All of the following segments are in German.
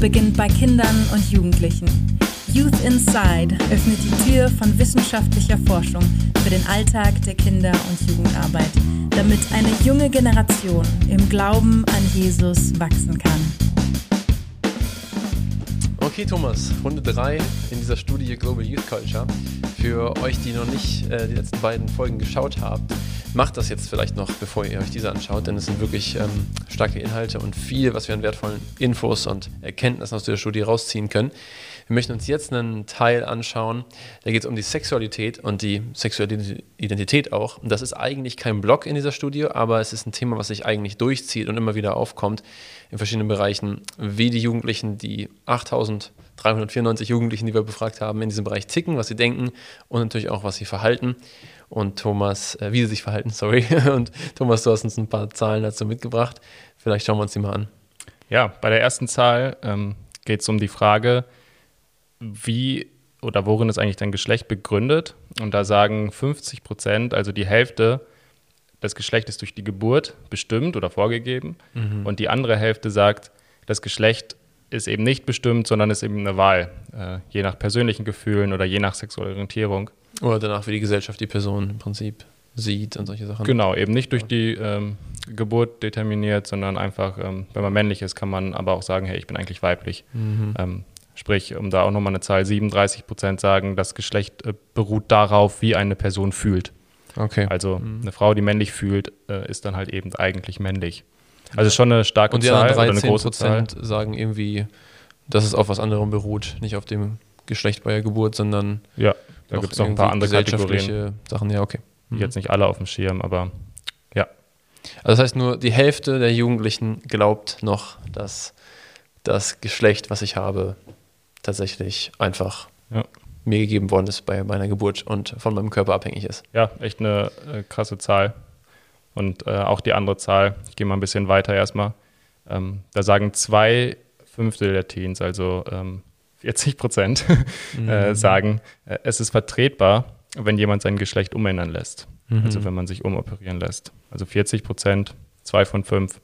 beginnt bei Kindern und Jugendlichen. Youth Inside öffnet die Tür von wissenschaftlicher Forschung für den Alltag der Kinder- und Jugendarbeit, damit eine junge Generation im Glauben an Jesus wachsen kann. Okay, Thomas, Runde 3 in dieser Studie Global Youth Culture. Für euch, die noch nicht äh, die letzten beiden Folgen geschaut haben, macht das jetzt vielleicht noch, bevor ihr euch diese anschaut, denn es sind wirklich ähm, starke Inhalte und viel, was wir an wertvollen Infos und Erkenntnissen aus dieser Studie rausziehen können. Wir möchten uns jetzt einen Teil anschauen, da geht es um die Sexualität und die sexuelle Identität auch. Und das ist eigentlich kein Block in dieser Studie, aber es ist ein Thema, was sich eigentlich durchzieht und immer wieder aufkommt in verschiedenen Bereichen, wie die Jugendlichen, die 8394 Jugendlichen, die wir befragt haben, in diesem Bereich ticken, was sie denken und natürlich auch, was sie verhalten. Und Thomas, äh, wie sie sich verhalten, sorry. Und Thomas, du hast uns ein paar Zahlen dazu mitgebracht. Vielleicht schauen wir uns die mal an. Ja, bei der ersten Zahl ähm, geht es um die Frage, wie oder worin ist eigentlich dein Geschlecht begründet? Und da sagen 50 Prozent, also die Hälfte des Geschlechtes durch die Geburt bestimmt oder vorgegeben. Mhm. Und die andere Hälfte sagt, das Geschlecht ist eben nicht bestimmt, sondern ist eben eine Wahl, äh, je nach persönlichen Gefühlen oder je nach sexueller Orientierung. Oder danach, wie die Gesellschaft die Person im Prinzip sieht und solche Sachen. Genau, eben nicht durch die ähm, Geburt determiniert, sondern einfach, ähm, wenn man männlich ist, kann man aber auch sagen, hey, ich bin eigentlich weiblich. Mhm. Ähm, Sprich, um da auch nochmal eine Zahl, 37 Prozent sagen, das Geschlecht äh, beruht darauf, wie eine Person fühlt. Okay. Also mhm. eine Frau, die männlich fühlt, äh, ist dann halt eben eigentlich männlich. Also schon eine starke Und die Zahl oder eine große Zahl. sagen irgendwie, dass es auf was anderem beruht, nicht auf dem Geschlecht bei der Geburt, sondern ja, da gibt es noch ein paar andere Kategorien. Sachen. Ja, okay. Mhm. Jetzt nicht alle auf dem Schirm, aber ja. Also das heißt nur, die Hälfte der Jugendlichen glaubt noch, dass das Geschlecht, was ich habe, tatsächlich einfach ja. Mir gegeben worden ist bei meiner Geburt und von meinem Körper abhängig ist. Ja, echt eine äh, krasse Zahl. Und äh, auch die andere Zahl, ich gehe mal ein bisschen weiter erstmal. Ähm, da sagen zwei Fünftel der Teens, also ähm, 40 Prozent, äh, mhm. sagen, äh, es ist vertretbar, wenn jemand sein Geschlecht umändern lässt. Mhm. Also wenn man sich umoperieren lässt. Also 40 Prozent, zwei von fünf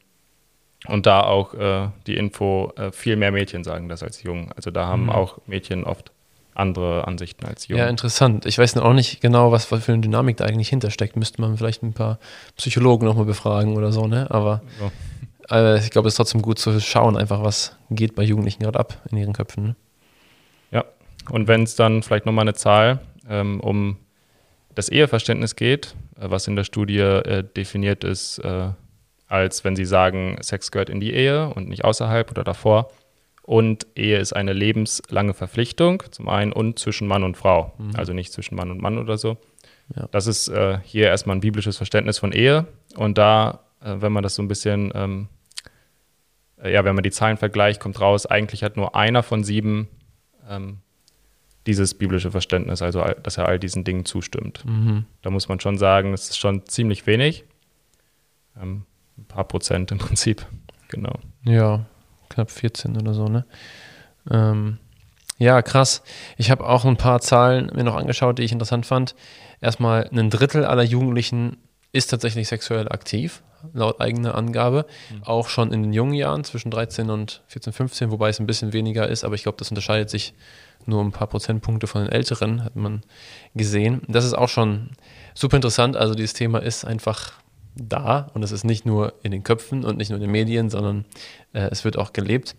und da auch äh, die Info, äh, viel mehr Mädchen sagen das als Jungen. Also da haben mhm. auch Mädchen oft andere Ansichten als Jungen. Ja, interessant. Ich weiß auch nicht genau, was für eine Dynamik da eigentlich hintersteckt. Müsste man vielleicht ein paar Psychologen nochmal befragen oder so, ne? Aber so. äh, ich glaube, es ist trotzdem gut zu schauen, einfach was geht bei Jugendlichen gerade ab in ihren Köpfen. Ne? Ja, und wenn es dann vielleicht nochmal eine Zahl ähm, um das Eheverständnis geht, äh, was in der Studie äh, definiert ist, äh, als wenn sie sagen, Sex gehört in die Ehe und nicht außerhalb oder davor. Und Ehe ist eine lebenslange Verpflichtung, zum einen und zwischen Mann und Frau, mhm. also nicht zwischen Mann und Mann oder so. Ja. Das ist äh, hier erstmal ein biblisches Verständnis von Ehe. Und da, äh, wenn man das so ein bisschen, ähm, äh, ja, wenn man die Zahlen vergleicht, kommt raus, eigentlich hat nur einer von sieben ähm, dieses biblische Verständnis, also dass er all diesen Dingen zustimmt. Mhm. Da muss man schon sagen, es ist schon ziemlich wenig. Ähm, ein paar Prozent im Prinzip. Genau. Ja, knapp 14 oder so, ne? Ähm, ja, krass. Ich habe auch ein paar Zahlen mir noch angeschaut, die ich interessant fand. Erstmal, ein Drittel aller Jugendlichen ist tatsächlich sexuell aktiv, laut eigener Angabe. Mhm. Auch schon in den jungen Jahren, zwischen 13 und 14, 15, wobei es ein bisschen weniger ist, aber ich glaube, das unterscheidet sich nur ein paar Prozentpunkte von den Älteren, hat man gesehen. Das ist auch schon super interessant. Also dieses Thema ist einfach da und es ist nicht nur in den Köpfen und nicht nur in den Medien, sondern äh, es wird auch gelebt.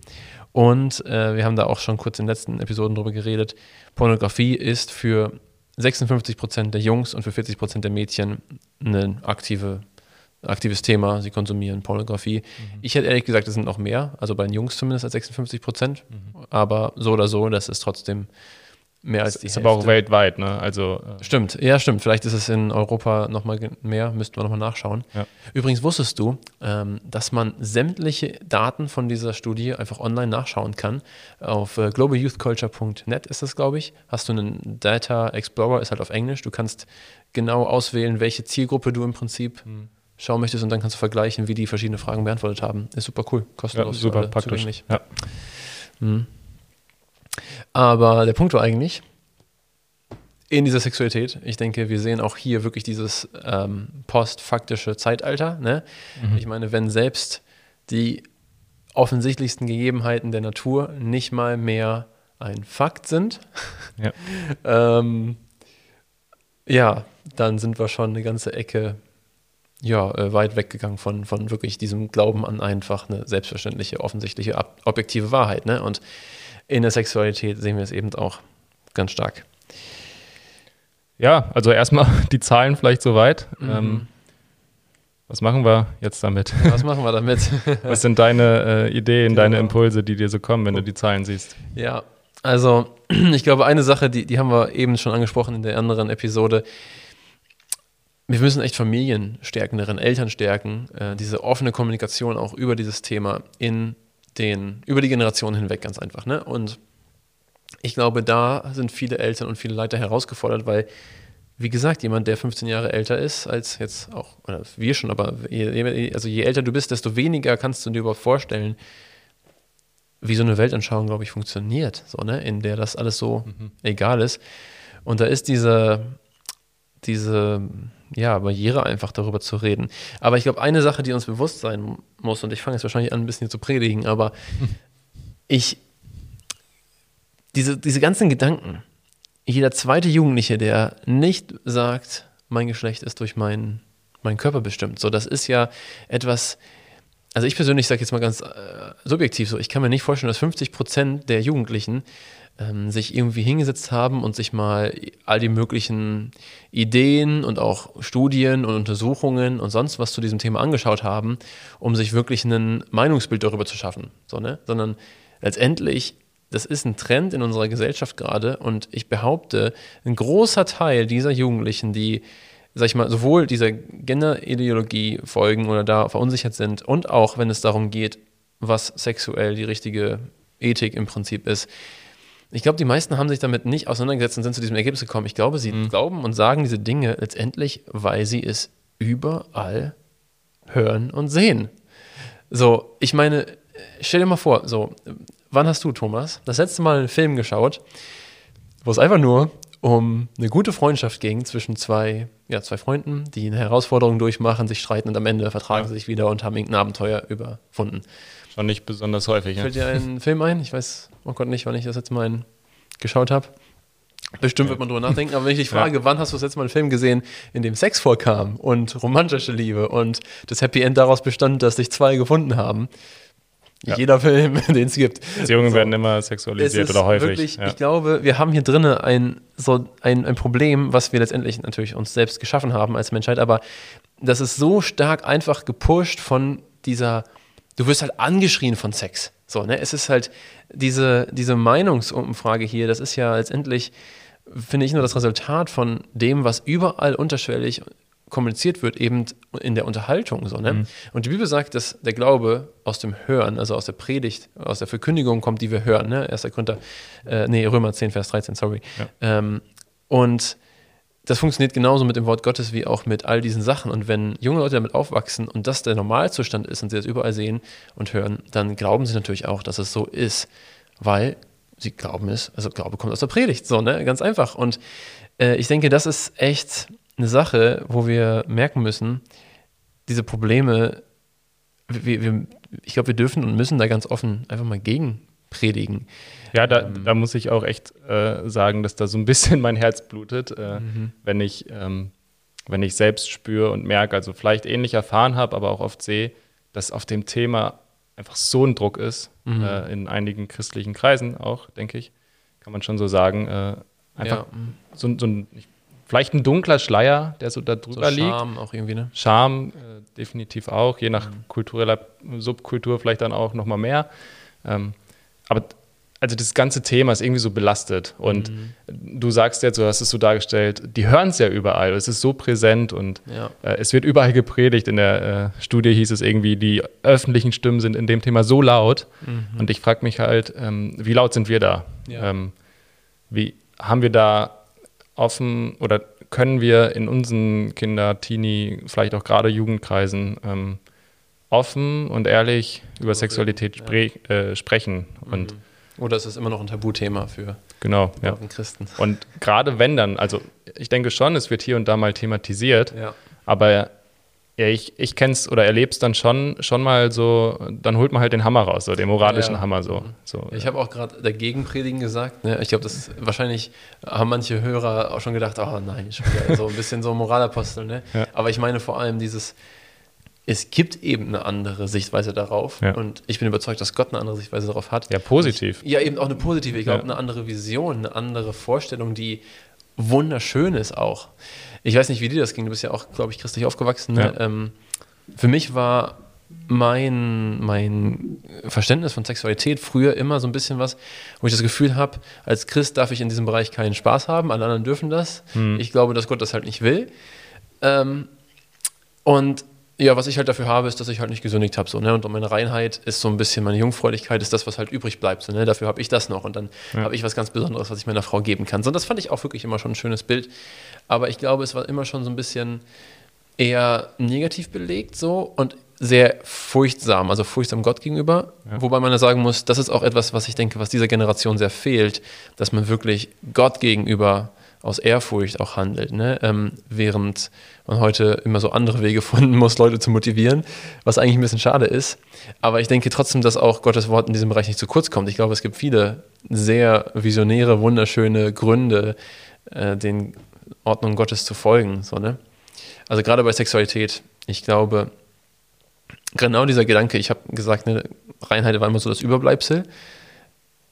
Und äh, wir haben da auch schon kurz in den letzten Episoden drüber geredet. Pornografie ist für 56 Prozent der Jungs und für 40 Prozent der Mädchen ein aktive, aktives Thema. Sie konsumieren Pornografie. Mhm. Ich hätte ehrlich gesagt, es sind noch mehr, also bei den Jungs zumindest als 56 Prozent. Mhm. Aber so oder so, das ist trotzdem Mehr als die ist Hälfte. aber auch weltweit, ne? Also, äh stimmt, ja, stimmt. Vielleicht ist es in Europa nochmal mehr, müssten wir nochmal nachschauen. Ja. Übrigens wusstest du, ähm, dass man sämtliche Daten von dieser Studie einfach online nachschauen kann. Auf äh, globalyouthculture.net ist das, glaube ich. Hast du einen Data Explorer, ist halt auf Englisch. Du kannst genau auswählen, welche Zielgruppe du im Prinzip hm. schauen möchtest und dann kannst du vergleichen, wie die verschiedene Fragen beantwortet haben. Ist super cool, kostenlos. Ja, super praktisch. Zugänglich. Ja. Hm. Aber der Punkt war eigentlich, in dieser Sexualität, ich denke, wir sehen auch hier wirklich dieses ähm, postfaktische Zeitalter. Ne? Mhm. Ich meine, wenn selbst die offensichtlichsten Gegebenheiten der Natur nicht mal mehr ein Fakt sind, Ja. ähm, ja, dann sind wir schon eine ganze Ecke ja, äh, weit weggegangen von, von wirklich diesem Glauben an einfach eine selbstverständliche, offensichtliche, objektive Wahrheit. Ne? Und in der Sexualität sehen wir es eben auch ganz stark. Ja, also erstmal die Zahlen vielleicht soweit. Mhm. Ähm, was machen wir jetzt damit? Was machen wir damit? Was sind deine äh, Ideen, Genau. deine Impulse, die dir so kommen, wenn du die Zahlen siehst? Ja, also ich glaube, eine Sache, die, die haben wir eben schon angesprochen in der anderen Episode. Wir müssen echt Familien stärken, darin Eltern stärken, äh, diese offene Kommunikation auch über dieses Thema in den, über die Generationen hinweg ganz einfach. Ne? Und ich glaube, da sind viele Eltern und viele Leiter herausgefordert, weil, wie gesagt, jemand, der 15 Jahre älter ist als jetzt auch, oder wir schon, aber je, also je älter du bist, desto weniger kannst du dir überhaupt vorstellen, wie so eine Weltanschauung, glaube ich, funktioniert, so, ne? in der das alles so egal ist. Und da ist diese, diese ja, Barriere einfach darüber zu reden. Aber ich glaube, eine Sache, die uns bewusst sein muss, und ich fange jetzt wahrscheinlich an, ein bisschen hier zu predigen, aber ich, diese, diese ganzen Gedanken, jeder zweite Jugendliche, der nicht sagt, mein Geschlecht ist durch meinen mein Körper bestimmt, so, das ist ja etwas, also ich persönlich sage jetzt mal ganz äh, subjektiv so, ich kann mir nicht vorstellen, dass 50 Prozent der Jugendlichen ähm, sich irgendwie hingesetzt haben und sich mal all die möglichen Ideen und auch Studien und Untersuchungen und sonst was zu diesem Thema angeschaut haben, um sich wirklich ein Meinungsbild darüber zu schaffen. So, ne? Sondern letztendlich, das ist ein Trend in unserer Gesellschaft gerade und ich behaupte, ein großer Teil dieser Jugendlichen, die sag ich mal, sowohl dieser Genderideologie folgen oder da verunsichert sind und auch, wenn es darum geht, was sexuell die richtige Ethik im Prinzip ist. Ich glaube, die meisten haben sich damit nicht auseinandergesetzt und sind zu diesem Ergebnis gekommen. Ich glaube, sie glauben und sagen diese Dinge letztendlich, weil sie es überall hören und sehen. So, ich meine, stell dir mal vor, so, wann hast du, Thomas, das letzte Mal einen Film geschaut, wo es einfach nur um eine gute Freundschaft ging zwischen zwei, ja, zwei Freunden, die eine Herausforderung durchmachen, sich streiten und am Ende vertragen Ja. sie sich wieder und haben irgendein Abenteuer überwunden. Schon nicht besonders häufig. Ja. Fällt dir ein Film ein? Ich weiß, oh Gott, nicht, wann ich das letzte Mal geschaut habe. Bestimmt wird man drüber nachdenken, aber wenn ich dich Ja. frage, wann hast du das letzte Mal einen Film gesehen, in dem Sex vorkam und romantische Liebe und das Happy End daraus bestand, dass sich zwei gefunden haben? Ja. Jeder Film, den es gibt. Beziehungen So. werden immer sexualisiert oder häufig. Wirklich, ja. Ich glaube, wir haben hier drinnen ein, so ein, ein Problem, was wir letztendlich natürlich uns selbst geschaffen haben als Menschheit, aber das ist so stark einfach gepusht von dieser, du wirst halt angeschrien von Sex. So, ne? Es ist halt diese, diese Meinungsumfrage hier, das ist ja letztendlich, finde ich, nur das Resultat von dem, was überall unterschwellig kommuniziert wird, eben in der Unterhaltung. So, ne? Und die Bibel sagt, dass der Glaube aus dem Hören, also aus der Predigt, aus der Verkündigung kommt, die wir hören. Ne? 1. Korinther, äh, nee, Römer 10, Vers 13, sorry. Ähm, und das funktioniert genauso mit dem Wort Gottes wie auch mit all diesen Sachen. Und wenn junge Leute damit aufwachsen und das der Normalzustand ist und sie das überall sehen und hören, dann glauben sie natürlich auch, dass es so ist, weil sie glauben es, also Glaube kommt aus der Predigt, so, ne? Ganz einfach. Und äh, ich denke, das ist echt eine Sache, wo wir merken müssen, diese Probleme, wir, wir, ich glaube, wir dürfen und müssen da ganz offen einfach mal gegen predigen. Ja, da, Ähm. da muss ich auch echt äh, sagen, dass da so ein bisschen mein Herz blutet, äh, Mhm. wenn, ich, ähm, wenn ich selbst spüre und merke, also vielleicht ähnlich erfahren habe, aber auch oft sehe, dass auf dem Thema einfach so ein Druck ist, Mhm. äh, in einigen christlichen Kreisen auch, denke ich, kann man schon so sagen, äh, einfach ja, so, ein- so ein, vielleicht ein dunkler Schleier, der so da so drüber liegt. Charme auch irgendwie, ne? Charme äh, definitiv auch, je Mhm. nach kultureller Subkultur vielleicht dann auch nochmal mehr. Ähm, aber also das ganze Thema ist irgendwie so belastet. Und Mhm. du sagst jetzt, du hast es so dargestellt, die hören es ja überall. Es ist so präsent und Ja. äh, es wird überall gepredigt. In der äh, Studie hieß es irgendwie, die öffentlichen Stimmen sind in dem Thema so laut. Und ich frage mich halt, ähm, wie laut sind wir da? Ja. Ähm, wie haben wir da offen oder können wir in unseren Kinder, Teenie, vielleicht auch gerade Jugendkreisen ähm, offen und ehrlich über Sexualität spre äh, sprechen? Und Oder ist es immer noch ein Tabuthema für genau, ja. Christen? Und gerade wenn dann, also ich denke schon, es wird hier und da mal thematisiert, Ja. aber Ja, ich, ich kenne es oder erlebe es dann schon, schon mal so, dann holt man halt den Hammer raus, so den moralischen Ja. Hammer so. so Ich habe auch gerade dagegen predigen gesagt. Ne? Ich glaube, das ist, wahrscheinlich haben manche Hörer auch schon gedacht, oh nein, schon wieder so ein bisschen so Moralapostel. Ne? Ja. Aber ich meine vor allem dieses, es gibt eben eine andere Sichtweise darauf. Ja. Und ich bin überzeugt, dass Gott eine andere Sichtweise darauf hat. ja, positiv. Ja, eben auch eine positive, ich glaube, Ja. eine andere Vision, eine andere Vorstellung, die wunderschön ist auch. Ich weiß nicht, wie dir das ging. Du bist ja auch, glaube ich, christlich aufgewachsen. Ne? Ja. Ähm, für mich war mein, mein Verständnis von Sexualität früher immer so ein bisschen was, wo ich das Gefühl habe, als Christ darf ich in diesem Bereich keinen Spaß haben, alle anderen dürfen das. Hm. Ich glaube, dass Gott das halt nicht will. Ähm, und ja, was ich halt dafür habe, ist, dass ich halt nicht gesündigt habe. So, ne? Und meine Reinheit ist so ein bisschen, meine Jungfräulichkeit ist das, was halt übrig bleibt. So, ne? Dafür habe ich das noch. Und dann Ja. habe ich was ganz Besonderes, was ich meiner Frau geben kann. So, und das fand ich auch wirklich immer schon ein schönes Bild. Aber ich glaube, es war immer schon so ein bisschen eher negativ belegt so und sehr furchtsam, also furchtsam Gott gegenüber. Ja. Wobei man ja sagen muss, das ist auch etwas, was ich denke, was dieser Generation sehr fehlt, dass man wirklich Gott gegenüber aus Ehrfurcht auch handelt, ne? ähm, während man heute immer so andere Wege finden muss, Leute zu motivieren, was eigentlich ein bisschen schade ist. Aber ich denke trotzdem, dass auch Gottes Wort in diesem Bereich nicht zu kurz kommt. Ich glaube, es gibt viele sehr visionäre, wunderschöne Gründe, äh, den Ordnungen Gottes zu folgen. So, ne? Also gerade bei Sexualität, ich glaube, genau dieser Gedanke, ich habe gesagt, ne, Reinheit war immer so das Überbleibsel.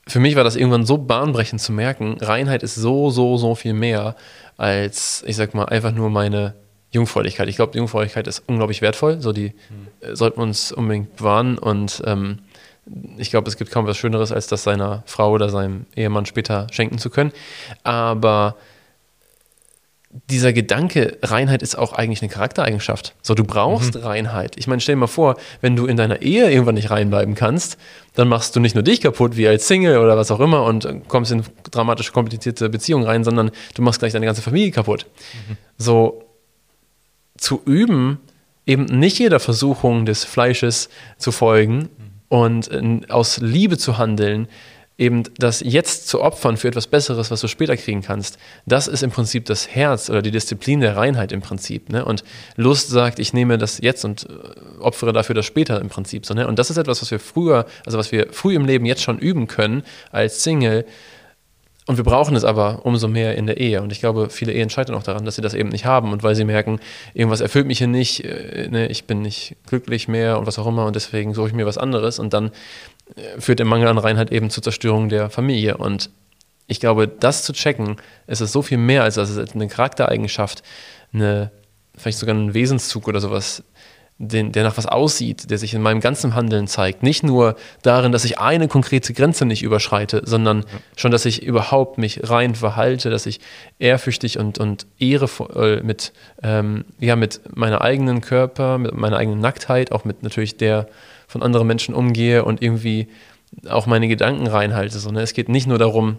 Für mich war das irgendwann so bahnbrechend zu merken, Reinheit ist so, so, so viel mehr als, ich sag mal, einfach nur meine Jungfräulichkeit. Ich glaube, Jungfräulichkeit ist unglaublich wertvoll, so die äh, sollten wir uns unbedingt bewahren und ähm, ich glaube, es gibt kaum was Schöneres, als das seiner Frau oder seinem Ehemann später schenken zu können. Aber dieser Gedanke, Reinheit ist auch eigentlich eine Charaktereigenschaft. So, du brauchst Reinheit. Ich meine, stell dir mal vor, wenn du in deiner Ehe irgendwann nicht reinbleiben kannst, dann machst du nicht nur dich kaputt, wie als Single oder was auch immer, und äh, kommst in dramatisch komplizierte Beziehungen rein, sondern du machst gleich deine ganze Familie kaputt. So, zu üben, eben nicht jeder Versuchung des Fleisches zu folgen und äh, aus Liebe zu handeln, eben das jetzt zu opfern für etwas Besseres, was du später kriegen kannst, das ist im Prinzip das Herz oder die Disziplin der Reinheit im Prinzip. Ne? Und Lust sagt, ich nehme das jetzt und äh, opfere dafür das später im Prinzip. So, ne? Und das ist etwas, was wir früher, also was wir früh im Leben jetzt schon üben können als Single, und wir brauchen es aber umso mehr in der Ehe. Und ich glaube, viele Ehen scheitern auch daran, dass sie das eben nicht haben und weil sie merken, irgendwas erfüllt mich hier nicht, äh, ne, ich bin nicht glücklich mehr und was auch immer und deswegen suche ich mir was anderes. Und dann führt der Mangel an Reinheit eben zur Zerstörung der Familie. Und ich glaube, das zu checken, ist es so viel mehr als das ist eine Charaktereigenschaft, eine, vielleicht sogar ein Wesenszug oder sowas, den, der nach was aussieht, der sich in meinem ganzen Handeln zeigt. Nicht nur darin, dass ich eine konkrete Grenze nicht überschreite, sondern schon, dass ich überhaupt mich rein verhalte, dass ich ehrfürchtig und, und ehrevoll mit, ähm, ja, mit meiner eigenen Körper, mit meiner eigenen Nacktheit, auch mit natürlich der von anderen Menschen umgehe und irgendwie auch meine Gedanken reinhalte. So, ne? Es geht nicht nur darum,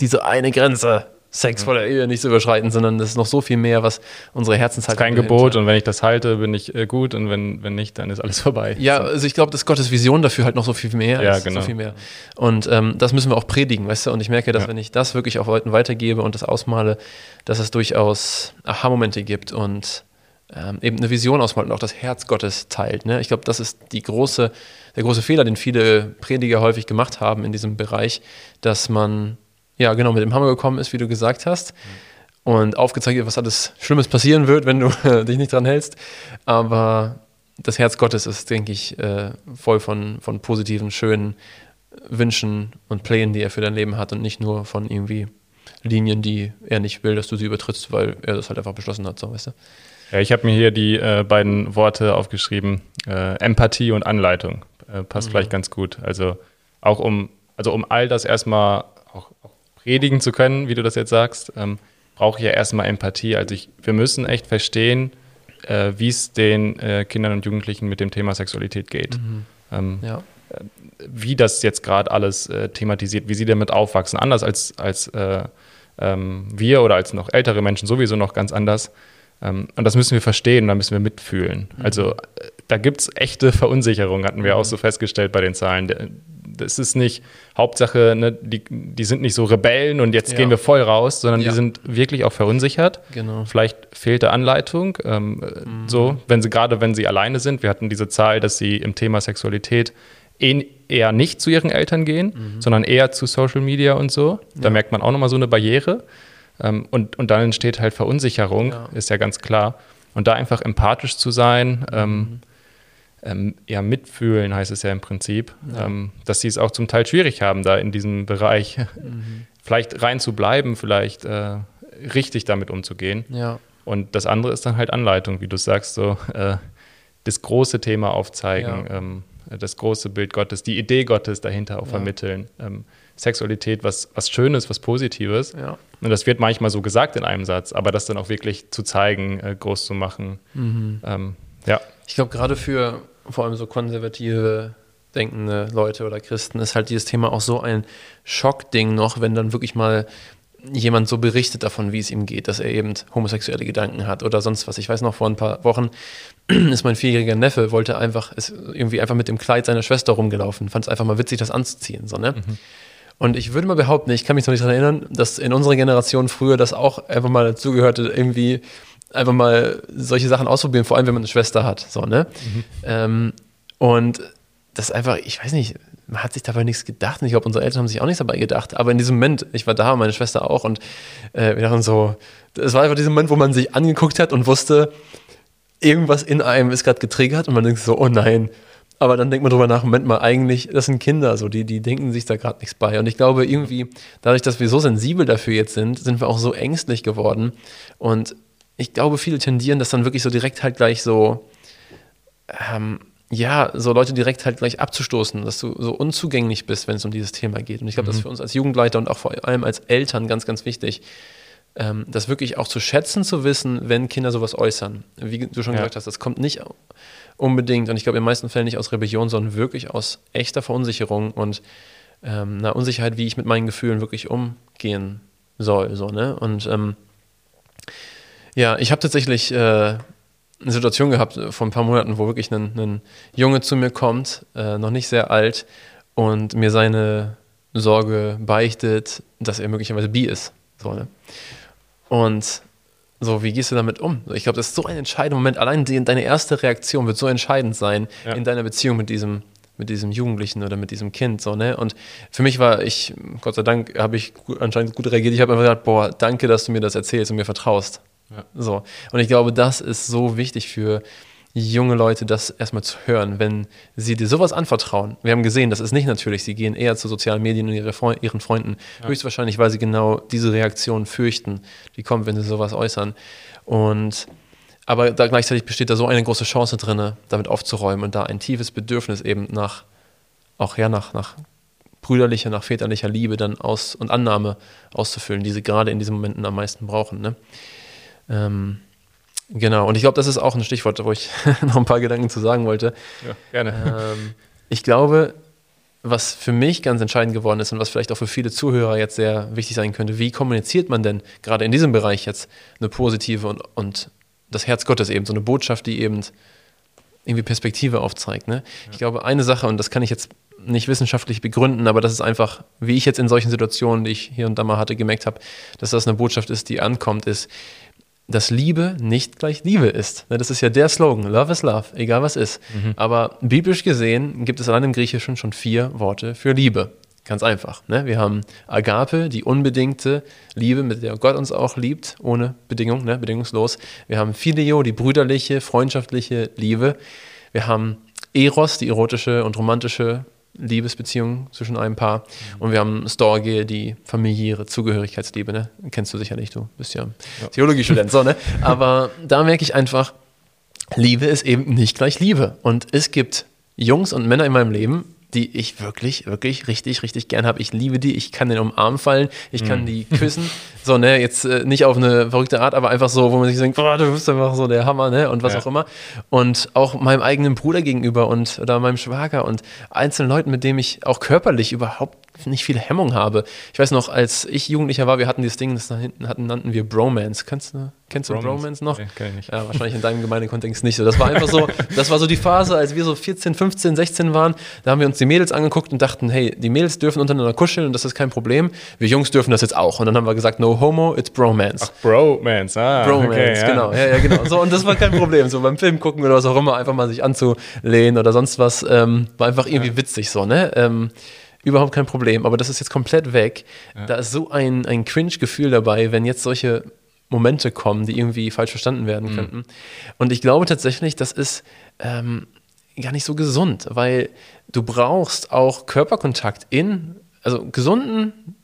diese eine Grenze Sex vor der Ehe nicht zu überschreiten, sondern das ist noch so viel mehr, was unsere Das ist Herzenshaltung kein Gebot und wenn ich das halte, bin ich äh, gut und wenn, wenn nicht, dann ist alles vorbei. Ja, also ich glaube, dass Gottes Vision dafür halt noch so viel mehr Ja, ist. genau. So viel mehr. Und ähm, das müssen wir auch predigen, weißt du? Und ich merke, dass Ja. wenn ich das wirklich auch Leuten weitergebe und das ausmale, dass es durchaus Aha-Momente gibt und ähm, eben eine Vision ausmalt und auch das Herz Gottes teilt. Ne? Ich glaube, das ist die große, der große Fehler, den viele Prediger häufig gemacht haben in diesem Bereich, dass man ja genau mit dem Hammer gekommen ist, wie du gesagt hast. Und aufgezeigt wird, was alles Schlimmes passieren wird, wenn du dich nicht dran hältst. Aber das Herz Gottes ist, denke ich, äh, voll von, von positiven, schönen Wünschen und Plänen, die er für dein Leben hat und nicht nur von irgendwie Linien, die er nicht will, dass du sie übertrittst, weil er das halt einfach beschlossen hat, so weißt du. Ja, ich habe mir hier die äh, beiden Worte aufgeschrieben: äh, Empathie und Anleitung. Äh, passt vielleicht ganz gut. Also auch um, also um all das erstmal auch, auch predigen zu können, wie du das jetzt sagst, ähm, brauche ich ja erstmal Empathie. Also ich, wir müssen echt verstehen, äh, wie es den äh, Kindern und Jugendlichen mit dem Thema Sexualität geht. Ähm, Ja. wie das jetzt gerade alles äh, thematisiert, wie sie damit aufwachsen, anders als, als äh, ähm, wir oder als noch ältere Menschen sowieso noch ganz anders. Ähm, und das müssen wir verstehen, da müssen wir mitfühlen. Also äh, da gibt es echte Verunsicherung, hatten wir auch so festgestellt bei den Zahlen. Das ist nicht Hauptsache, ne, die, die sind nicht so Rebellen und jetzt Ja. gehen wir voll raus, sondern Ja. die sind wirklich auch verunsichert. Genau. Vielleicht fehlt da Anleitung. Ähm, äh, So, wenn sie gerade, wenn sie alleine sind, wir hatten diese Zahl, dass sie im Thema Sexualität eh- eher nicht zu ihren Eltern gehen, sondern eher zu Social Media und so. Da merkt man auch nochmal so eine Barriere. Ähm, und, und dann entsteht halt Verunsicherung, Ja. ist ja ganz klar. Und da einfach empathisch zu sein, ähm, ähm, ja, mitfühlen heißt es ja im Prinzip, ähm, dass sie es auch zum Teil schwierig haben, da in diesem Bereich vielleicht rein zu bleiben, vielleicht äh, richtig damit umzugehen. Ja. Und das andere ist dann halt Anleitung, wie du sagst, so äh, das große Thema aufzeigen, Ja. ähm, das große Bild Gottes, die Idee Gottes dahinter auch Ja. vermitteln. Ähm, Sexualität, was, was Schönes, was Positives. Ja. Und das wird manchmal so gesagt in einem Satz, aber das dann auch wirklich zu zeigen, äh, groß zu machen. Mhm. Ähm, ja, Ich glaube, gerade für vor allem so konservative denkende Leute oder Christen ist halt dieses Thema auch so ein Schockding noch, wenn dann wirklich mal jemand so berichtet davon, wie es ihm geht, dass er eben homosexuelle Gedanken hat oder sonst was. Ich weiß noch, vor ein paar Wochen ist mein vierjähriger Neffe, wollte einfach, ist irgendwie einfach mit dem Kleid seiner Schwester rumgelaufen, fand es einfach mal witzig, das anzuziehen. So, ne? Und ich würde mal behaupten, ich kann mich noch nicht daran erinnern, dass in unserer Generation früher das auch einfach mal dazugehörte, irgendwie einfach mal solche Sachen ausprobieren, vor allem wenn man eine Schwester hat. So, ne? Ähm, und das einfach, ich weiß nicht, man hat sich dabei nichts gedacht. Ich glaube, unsere Eltern haben sich auch nichts dabei gedacht. Aber in diesem Moment, ich war da, meine Schwester auch, und äh, wir dachten so, es war einfach dieser Moment, wo man sich angeguckt hat und wusste, irgendwas in einem ist gerade getriggert und man denkt so, oh nein. Aber dann denkt man drüber nach, Moment mal, eigentlich, das sind Kinder, so, die, die denken sich da gerade nichts bei. Und ich glaube, irgendwie, dadurch, dass wir so sensibel dafür jetzt sind, sind wir auch so ängstlich geworden. Und ich glaube, viele tendieren das dann wirklich so direkt halt gleich so, ähm, ja, so Leute direkt halt gleich abzustoßen, dass du so unzugänglich bist, wenn es um dieses Thema geht. Und ich glaube, das ist für uns als Jugendleiter und auch vor allem als Eltern ganz, ganz wichtig, ähm, das wirklich auch zu schätzen, zu wissen, wenn Kinder sowas äußern. Wie du schon Ja. gesagt hast, das kommt nicht unbedingt, und ich glaube in den meisten Fällen nicht aus Rebellion, sondern wirklich aus echter Verunsicherung und ähm, einer Unsicherheit, wie ich mit meinen Gefühlen wirklich umgehen soll. So, ne? Und ähm, ja, ich habe tatsächlich äh, eine Situation gehabt äh, vor ein paar Monaten, wo wirklich ein, ein Junge zu mir kommt, äh, noch nicht sehr alt, und mir seine Sorge beichtet, dass er möglicherweise bi ist. So, ne? Und so, wie gehst du damit um? Ich glaube, das ist so ein entscheidender Moment. Allein die, deine erste Reaktion wird so entscheidend sein Ja. in deiner Beziehung mit diesem, mit diesem Jugendlichen oder mit diesem Kind. So, ne? Und für mich war ich, Gott sei Dank, habe ich anscheinend gut reagiert. Ich habe einfach gesagt, boah, danke, dass du mir das erzählst und mir vertraust. Ja. So. Und ich glaube, das ist so wichtig für junge Leute, das erstmal zu hören, wenn sie dir sowas anvertrauen. Wir haben gesehen, das ist nicht natürlich. Sie gehen eher zu sozialen Medien und ihre Freu ihren Freunden. Höchstwahrscheinlich, weil sie genau diese Reaktion fürchten, die kommt, wenn sie sowas äußern. Und aber da gleichzeitig besteht da so eine große Chance drin, damit aufzuräumen und da ein tiefes Bedürfnis eben nach, auch ja, nach, nach brüderlicher, nach väterlicher Liebe dann aus und Annahme auszufüllen, die sie gerade in diesen Momenten am meisten brauchen. Ne? Ähm, genau, und ich glaube, das ist auch ein Stichwort, wo ich noch ein paar Gedanken zu sagen wollte. ja gerne. Ähm, ich glaube, was für mich ganz entscheidend geworden ist und was vielleicht auch für viele Zuhörer jetzt sehr wichtig sein könnte, wie kommuniziert man denn gerade in diesem Bereich jetzt eine positive und, und das Herz Gottes eben, so eine Botschaft, die eben irgendwie Perspektive aufzeigt. Ne? Ich glaube, eine Sache, und das kann ich jetzt nicht wissenschaftlich begründen, aber das ist einfach, wie ich jetzt in solchen Situationen, die ich hier und da mal hatte, gemerkt habe, dass das eine Botschaft ist, die ankommt, ist, dass Liebe nicht gleich Liebe ist. Ne, Das ist ja der Slogan, Love is Love, egal was ist. Aber biblisch gesehen gibt es allein im Griechischen schon vier Worte für Liebe. Ganz einfach. Ne? Wir haben Agape, die unbedingte Liebe, mit der Gott uns auch liebt, ohne Bedingung, ne? bedingungslos. Wir haben Phileo, die brüderliche, freundschaftliche Liebe. Wir haben Eros, die erotische und romantische Liebesbeziehung zwischen einem Paar. Und wir haben Storge, die familiäre Zugehörigkeitsliebe. Ne? Kennst du sicherlich, du bist ja, Theologiestudent. So, ne? Aber da merke ich einfach, Liebe ist eben nicht gleich Liebe. Und es gibt Jungs und Männer in meinem Leben, die ich wirklich, wirklich, richtig, richtig gern habe. Ich liebe die, ich kann den umarm fallen, ich kann die küssen. So, ne, jetzt äh, nicht auf eine verrückte Art, aber einfach so, wo man sich denkt, boah, du bist einfach so der Hammer, ne, und was Ja. auch immer. Und auch meinem eigenen Bruder gegenüber und oder meinem Schwager und einzelnen Leuten, mit denen ich auch körperlich überhaupt nicht viel Hemmung habe. Ich weiß noch, als ich Jugendlicher war, wir hatten dieses Ding, das da hinten hatten, nannten wir Bromance. Kennst du, kennst du Bromance, Bromance noch? Nee, kenn ich nicht. Ja, wahrscheinlich in deinem Gemeindekontext nicht so. Das war einfach so, das war so die Phase, als wir so 14, 15, 16 waren. Da haben wir uns die Mädels angeguckt und dachten, hey, die Mädels dürfen untereinander kuscheln und das ist kein Problem. Wir Jungs dürfen das jetzt auch. Und dann haben wir gesagt, no homo, it's Bromance. Ach, Bromance, ah. Bromance, okay, ja. genau. Ja, ja, genau. So, und das war kein Problem. So beim Film gucken oder was auch immer, einfach mal sich anzulehnen oder sonst was, ähm, war einfach irgendwie ja. witzig so, ne? Ähm, überhaupt kein Problem. Aber das ist jetzt komplett weg. Ja. Da ist so ein, ein Cringe-Gefühl dabei, wenn jetzt solche Momente kommen, die irgendwie falsch verstanden werden mhm. könnten. Und ich glaube tatsächlich, das ist ähm, gar nicht so gesund, weil du brauchst auch Körperkontakt in, also gesunden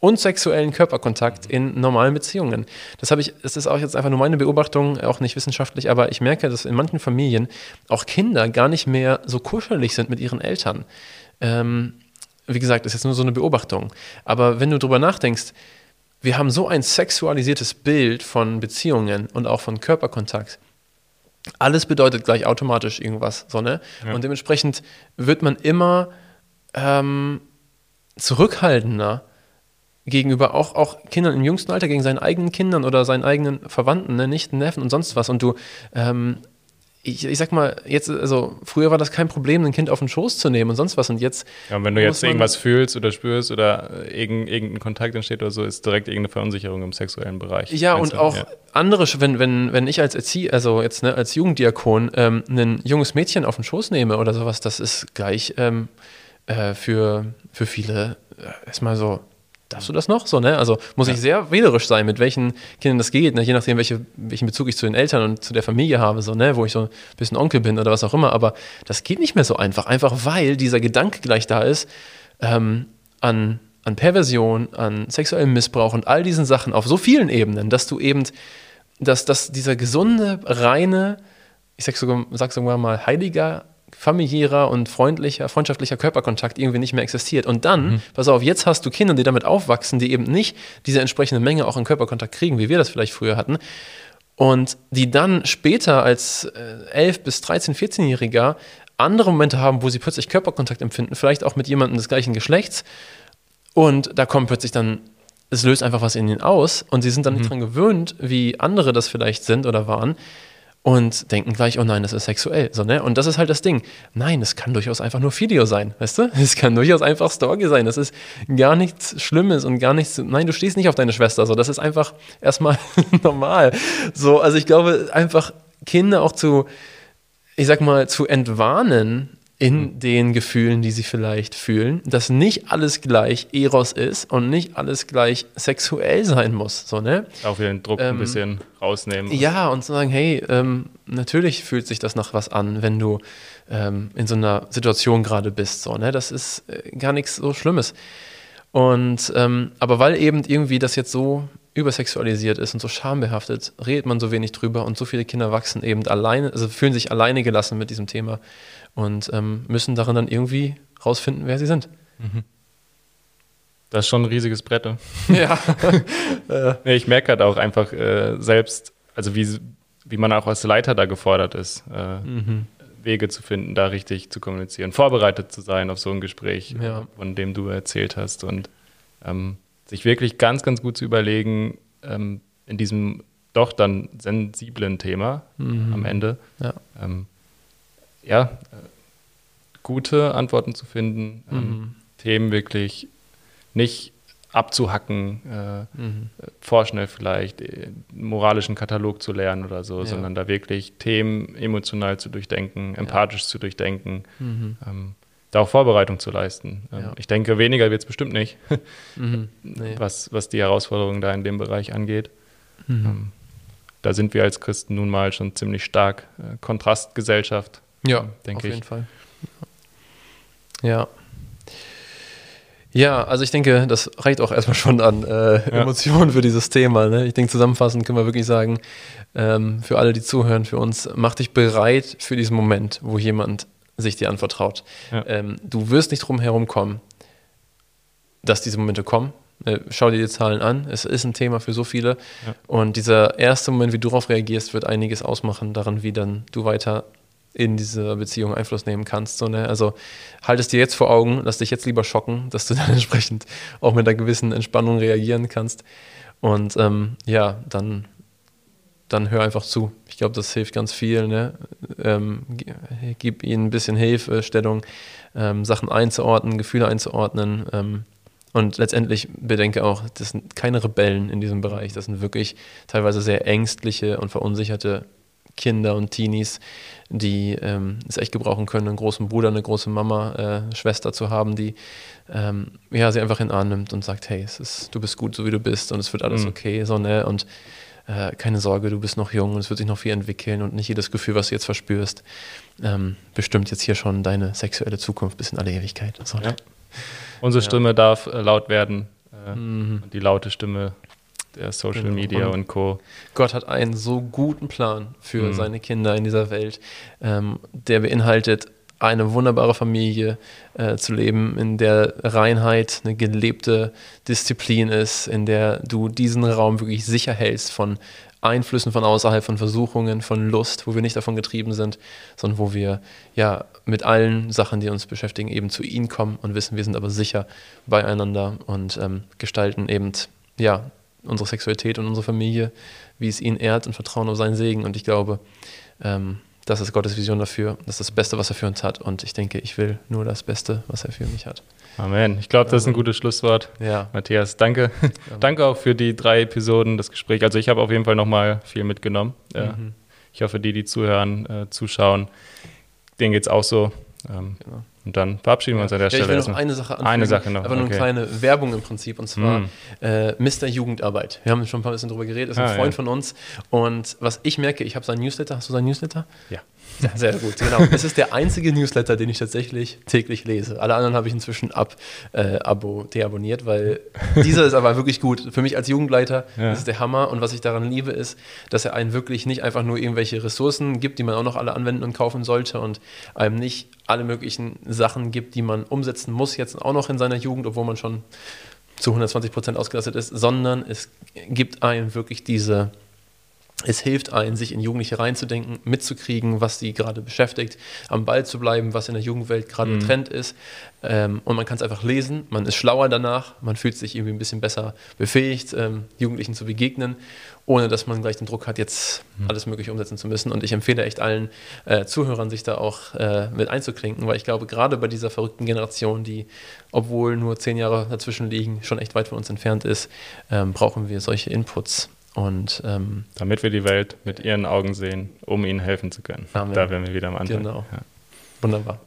und sexuellen Körperkontakt in normalen Beziehungen. Das habe ich, es ist auch jetzt einfach nur meine Beobachtung, auch nicht wissenschaftlich, aber ich merke, dass in manchen Familien auch Kinder gar nicht mehr so kuschelig sind mit ihren Eltern. Ähm, wie gesagt, ist jetzt nur so eine Beobachtung. Aber wenn du drüber nachdenkst, wir haben so ein sexualisiertes Bild von Beziehungen und auch von Körperkontakt. Alles bedeutet gleich automatisch irgendwas, so, ne? Ja. Und dementsprechend wird man immer ähm, zurückhaltender gegenüber auch, auch Kindern im jüngsten Alter, gegen seinen eigenen Kindern oder seinen eigenen Verwandten, ne? Nichten, Neffen und sonst was. Und du ähm, ich, ich sag mal, jetzt, also früher war das kein Problem, ein Kind auf den Schoß zu nehmen und sonst was. Und jetzt. Ja, und wenn du jetzt irgendwas fühlst oder spürst oder irgendein, irgendein Kontakt entsteht oder so, ist direkt irgendeine Verunsicherung im sexuellen Bereich. Ja, und auch ja. andere, wenn, wenn, wenn ich als Erzie also jetzt ne, als Jugenddiakon ähm, ein junges Mädchen auf den Schoß nehme oder sowas, das ist gleich ähm, äh, für, für viele äh, erstmal so darfst du das noch? So, ne? Also muss ja. ich sehr wählerisch sein, mit welchen Kindern das geht, ne? je nachdem, welche, welchen Bezug ich zu den Eltern und zu der Familie habe, so, ne? wo ich so ein bisschen Onkel bin oder was auch immer. Aber das geht nicht mehr so einfach, einfach weil dieser Gedanke gleich da ist ähm, an, an Perversion, an sexuellem Missbrauch und all diesen Sachen auf so vielen Ebenen, dass du eben, dass, dass dieser gesunde, reine, ich sag sogar, sag sogar mal, heiliger familiärer und freundlicher, freundschaftlicher Körperkontakt irgendwie nicht mehr existiert. Und dann, mhm. pass auf, jetzt hast du Kinder, die damit aufwachsen, die eben nicht diese entsprechende Menge auch an Körperkontakt kriegen, wie wir das vielleicht früher hatten. Und die dann später als äh, 11 bis 13, 14-Jähriger andere Momente haben, wo sie plötzlich Körperkontakt empfinden, vielleicht auch mit jemandem des gleichen Geschlechts. Und da kommt plötzlich dann, es löst einfach was in ihnen aus und sie sind dann mhm. nicht dran gewöhnt, wie andere das vielleicht sind oder waren und denken gleich, oh nein, das ist sexuell. So, ne? Und das ist halt das Ding. Nein, es kann durchaus einfach nur Video sein, weißt du? Es kann durchaus einfach Story sein. Das ist gar nichts Schlimmes und gar nichts. Nein, du stehst nicht auf deine Schwester. So, das ist einfach erstmal normal. So, also ich glaube, einfach Kinder auch zu, ich sag mal, zu entwarnen, in mhm. den Gefühlen, die sie vielleicht fühlen, dass nicht alles gleich Eros ist und nicht alles gleich sexuell sein muss. So, ne? Auch wieder den Druck ähm, ein bisschen rausnehmen. Ja, und zu sagen, hey, ähm, natürlich fühlt sich das nach was an, wenn du ähm, in so einer Situation gerade bist. So, ne? Das ist äh, gar nichts so Schlimmes. Und ähm, aber weil eben irgendwie das jetzt so übersexualisiert ist und so schambehaftet, redet man so wenig drüber und so viele Kinder wachsen eben alleine, also fühlen sich alleine gelassen mit diesem Thema und ähm, müssen darin dann irgendwie rausfinden, wer sie sind. Mhm. Das ist schon ein riesiges Brett. Ne? Ja. nee, ich merke halt auch einfach äh, selbst, also wie, wie man auch als Leiter da gefordert ist, äh, mhm. Wege zu finden, da richtig zu kommunizieren, vorbereitet zu sein auf so ein Gespräch, ja. von dem du erzählt hast und ähm, sich wirklich ganz, ganz gut zu überlegen, ähm, in diesem doch dann sensiblen Thema mhm. am Ende, ja, ähm, ja äh, gute Antworten zu finden, ähm, mhm. Themen wirklich nicht abzuhacken, äh, mhm. vorschnell vielleicht äh, moralischen Katalog zu lernen oder so, ja. sondern da wirklich Themen emotional zu durchdenken, empathisch ja. zu durchdenken. Mhm. Ähm, da auch Vorbereitung zu leisten. Ähm, ja. Ich denke, weniger wird es bestimmt nicht, mhm. nee. was, was die Herausforderungen da in dem Bereich angeht. Mhm. Ähm, da sind wir als Christen nun mal schon ziemlich stark äh, Kontrastgesellschaft. Ja, denke ich. Auf jeden Fall. Ja. Ja, also ich denke, das reicht auch erstmal schon an äh, ja. Emotionen für dieses Thema. Ne? Ich denke, zusammenfassend können wir wirklich sagen, ähm, für alle, die zuhören, für uns, mach dich bereit für diesen Moment, wo jemand sich dir anvertraut. Ja. Ähm, du wirst nicht drum herum kommen, dass diese Momente kommen. Äh, schau dir die Zahlen an. Es ist ein Thema für so viele. Ja. Und dieser erste Moment, wie du darauf reagierst, wird einiges ausmachen daran, wie dann du weiter in diese Beziehung Einfluss nehmen kannst. So, ne? Also halt es dir jetzt vor Augen, lass dich jetzt lieber schocken, dass du dann entsprechend auch mit einer gewissen Entspannung reagieren kannst. Und ähm, ja, dann, dann hör einfach zu. Ich glaube, das hilft ganz viel. Ne? Ähm, gib ihnen ein bisschen Hilfestellung, ähm, Sachen einzuordnen, Gefühle einzuordnen. Ähm, und letztendlich bedenke auch, das sind keine Rebellen in diesem Bereich. Das sind wirklich teilweise sehr ängstliche und verunsicherte Kinder und Teenies, die ähm, es echt gebrauchen können, einen großen Bruder, eine große Mama, äh, eine Schwester zu haben, die ähm, ja, sie einfach in den Arm nimmt und sagt, hey, es ist, du bist gut, so wie du bist und es wird alles mhm. okay, so, ne? Und äh, keine Sorge, du bist noch jung und es wird sich noch viel entwickeln und nicht jedes Gefühl, was du jetzt verspürst, ähm, bestimmt jetzt hier schon deine sexuelle Zukunft bis in alle Ewigkeit. So, ne? ja. Unsere ja. Stimme darf äh, laut werden. Äh, mhm. Die laute Stimme der Social genau. Media und, und, Co. Gott hat einen so guten Plan für mhm. seine Kinder in dieser Welt, ähm, der beinhaltet eine wunderbare Familie äh, zu leben, in der Reinheit eine gelebte Disziplin ist, in der du diesen Raum wirklich sicher hältst von Einflüssen von außerhalb, von Versuchungen, von Lust, wo wir nicht davon getrieben sind, sondern wo wir ja mit allen Sachen, die uns beschäftigen, eben zu ihnen kommen und wissen, wir sind aber sicher beieinander und ähm, gestalten eben ja unsere Sexualität und unsere Familie, wie es ihn ehrt und vertrauen auf seinen Segen. Und ich glaube, ähm, das ist Gottes Vision dafür. Das ist das Beste, was er für uns hat. Und ich denke, ich will nur das Beste, was er für mich hat. Amen. Ich glaube, das ist ein gutes Schlusswort. Ja. Matthias, danke. Ja. danke auch für die drei Episoden, das Gespräch. Also ich habe auf jeden Fall nochmal viel mitgenommen. Mhm. Ich hoffe, die, die zuhören, äh, zuschauen, denen geht es auch so. Ähm, genau. Und dann verabschieden wir uns an der ja, Stelle. Ich will noch eine Sache anfügen. Eine Sache noch. Aber nur eine kleine Werbung im Prinzip. Und zwar mm. äh, Mr. Jugendarbeit. Wir haben schon ein paar bisschen drüber geredet. Das ist ein ah, Freund ja. von uns. Und was ich merke, ich habe seinen Newsletter. Hast du seinen Newsletter? Ja. Ja, sehr gut, genau. Es ist der einzige Newsletter, den ich tatsächlich täglich lese. Alle anderen habe ich inzwischen ab, äh, abo, deabonniert, weil dieser ist aber wirklich gut. Für mich als Jugendleiter ja. ist der Hammer. Und was ich daran liebe, ist, dass er einen wirklich nicht einfach nur irgendwelche Ressourcen gibt, die man auch noch alle anwenden und kaufen sollte und einem nicht alle möglichen Sachen gibt, die man umsetzen muss, jetzt auch noch in seiner Jugend, obwohl man schon zu 120 Prozent ausgelastet ist, sondern es gibt einem wirklich diese es hilft einen, sich in Jugendliche reinzudenken, mitzukriegen, was sie gerade beschäftigt, am Ball zu bleiben, was in der Jugendwelt gerade mhm. Trend ist. Ähm, und man kann es einfach lesen, man ist schlauer danach, man fühlt sich irgendwie ein bisschen besser befähigt, ähm, Jugendlichen zu begegnen, ohne dass man gleich den Druck hat, jetzt mhm. alles Mögliche umsetzen zu müssen. Und ich empfehle echt allen äh, Zuhörern, sich da auch äh, mit einzuklinken, weil ich glaube, gerade bei dieser verrückten Generation, die, obwohl nur zehn Jahre dazwischen liegen, schon echt weit von uns entfernt ist, ähm, brauchen wir solche Inputs. Und, ähm, Damit wir die Welt mit ihren Augen sehen, um ihnen helfen zu können. Amen. Da wären wir wieder am Anfang. Genau. Ja. Wunderbar.